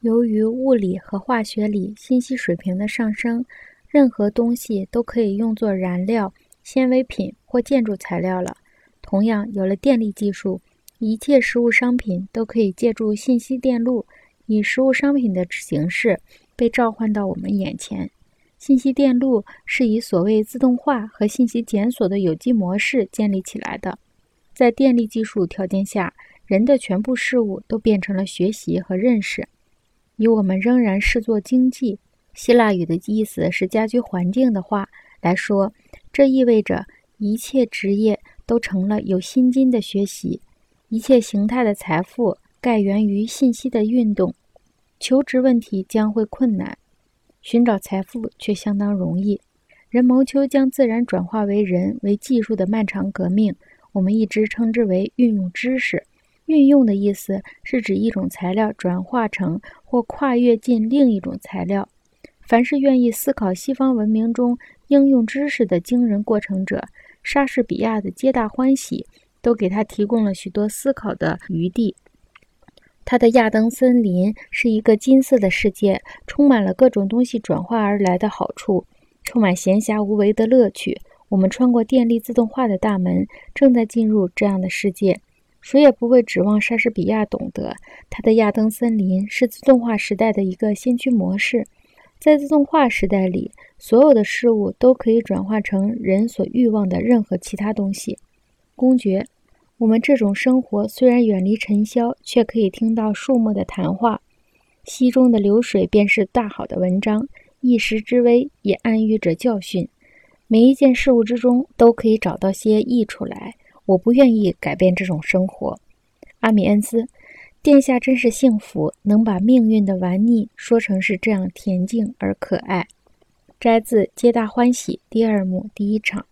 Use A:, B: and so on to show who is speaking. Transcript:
A: 由于物理和化学里信息水平的上升，任何东西都可以用作燃料、纤维品或建筑材料了。同样，有了电力技术，一切实物商品都可以借助信息电路，以实物商品的形式被召唤到我们眼前。信息电路是以所谓自动化和信息检索的有机模式建立起来的。在电力技术条件下，人的全部事物都变成了学习和认识。以我们仍然视作经济（希腊语的意思是家居环境的话）来说，这意味着一切职业都成了有薪金的学习，一切形态的财富盖源于信息的运动。求职问题将会困难，寻找财富却相当容易。人谋求将自然转化为人为技术的漫长革命。我们一直称之为运用知识。运用的意思是指一种材料转化成或跨越进另一种材料。凡是愿意思考西方文明中应用知识的惊人过程者，莎士比亚的《皆大欢喜》都给他提供了许多思考的余地。他的亚登森林是一个金色的世界，充满了各种东西转化而来的好处，充满闲暇无为的乐趣。我们穿过电力自动化的大门，正在进入这样的世界。谁也不会指望莎士比亚懂得，他的亚登森林是自动化时代的一个先驱模式。在自动化时代里，所有的事物都可以转化成人所欲望的任何其他东西。公爵，我们这种生活虽然远离尘嚣，却可以听到树木的谈话。溪中的流水便是大好的文章，一时之危也暗喻着教训。每一件事物之中都可以找到些益处来。我不愿意改变这种生活，阿米恩斯，殿下真是幸福，能把命运的玩腻说成是这样恬静而可爱。摘自《皆大欢喜》第二幕第一场。